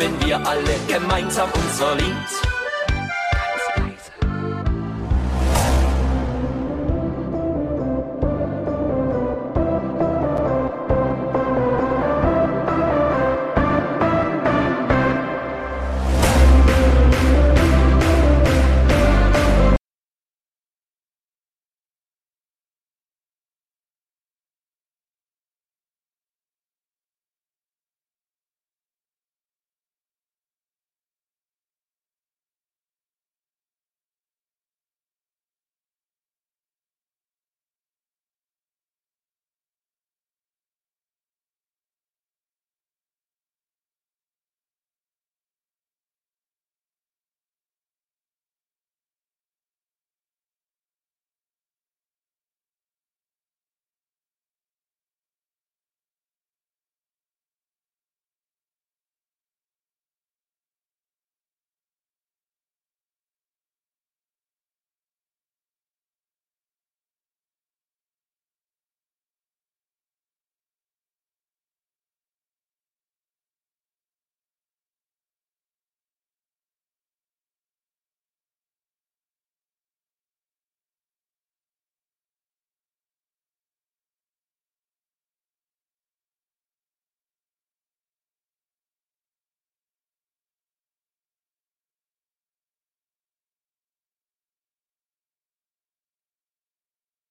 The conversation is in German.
summen wir alle gemeinsam unser Lied.